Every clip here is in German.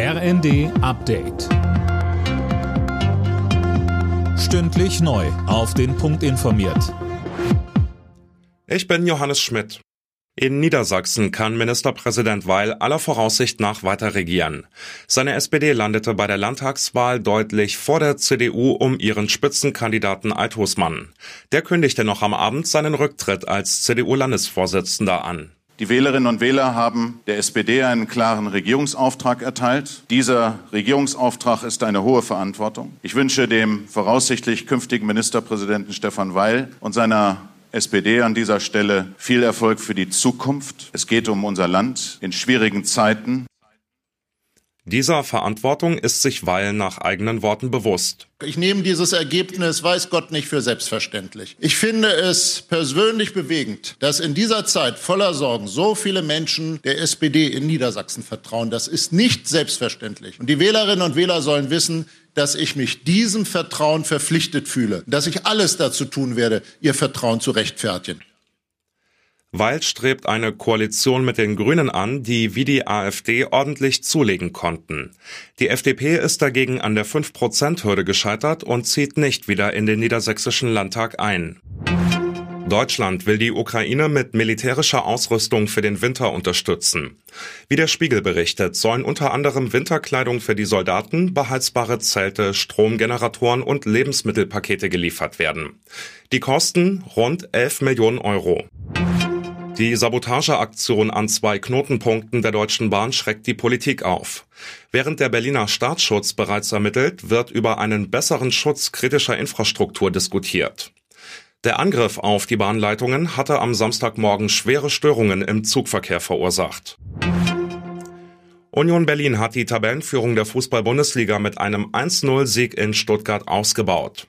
RND Update. Stündlich neu. Auf den Punkt informiert. Ich bin Johannes Schmidt. In Niedersachsen kann Ministerpräsident Weil aller Voraussicht nach weiter regieren. Seine SPD landete bei der Landtagswahl deutlich vor der CDU um ihren Spitzenkandidaten Althusmann. Der kündigte noch am Abend seinen Rücktritt als CDU-Landesvorsitzender an. Die Wählerinnen und Wähler haben der SPD einen klaren Regierungsauftrag erteilt. Dieser Regierungsauftrag ist eine hohe Verantwortung. Ich wünsche dem voraussichtlich künftigen Ministerpräsidenten Stefan Weil und seiner SPD an dieser Stelle viel Erfolg für die Zukunft. Es geht um unser Land in schwierigen Zeiten. Dieser Verantwortung ist sich Weil nach eigenen Worten bewusst. Ich nehme dieses Ergebnis, weiß Gott, nicht für selbstverständlich. Ich finde es persönlich bewegend, dass in dieser Zeit voller Sorgen so viele Menschen der SPD in Niedersachsen vertrauen. Das ist nicht selbstverständlich. Und die Wählerinnen und Wähler sollen wissen, dass ich mich diesem Vertrauen verpflichtet fühle, dass ich alles dazu tun werde, ihr Vertrauen zu rechtfertigen. Weil strebt eine Koalition mit den Grünen an, die wie die AfD ordentlich zulegen konnten. Die FDP ist dagegen an der 5%-Hürde gescheitert und zieht nicht wieder in den niedersächsischen Landtag ein. Deutschland will die Ukraine mit militärischer Ausrüstung für den Winter unterstützen. Wie der Spiegel berichtet, sollen unter anderem Winterkleidung für die Soldaten, beheizbare Zelte, Stromgeneratoren und Lebensmittelpakete geliefert werden. Die kosten rund 11 Millionen Euro. Die Sabotageaktion an zwei Knotenpunkten der Deutschen Bahn schreckt die Politik auf. Während der Berliner Staatsschutz bereits ermittelt, wird über einen besseren Schutz kritischer Infrastruktur diskutiert. Der Angriff auf die Bahnleitungen hatte am Samstagmorgen schwere Störungen im Zugverkehr verursacht. Union Berlin hat die Tabellenführung der Fußball-Bundesliga mit einem 1-0-Sieg in Stuttgart ausgebaut.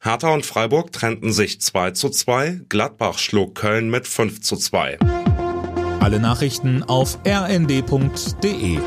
Hertha und Freiburg trennten sich 2 zu 2, Gladbach schlug Köln mit 5 zu 2. Alle Nachrichten auf rnd.de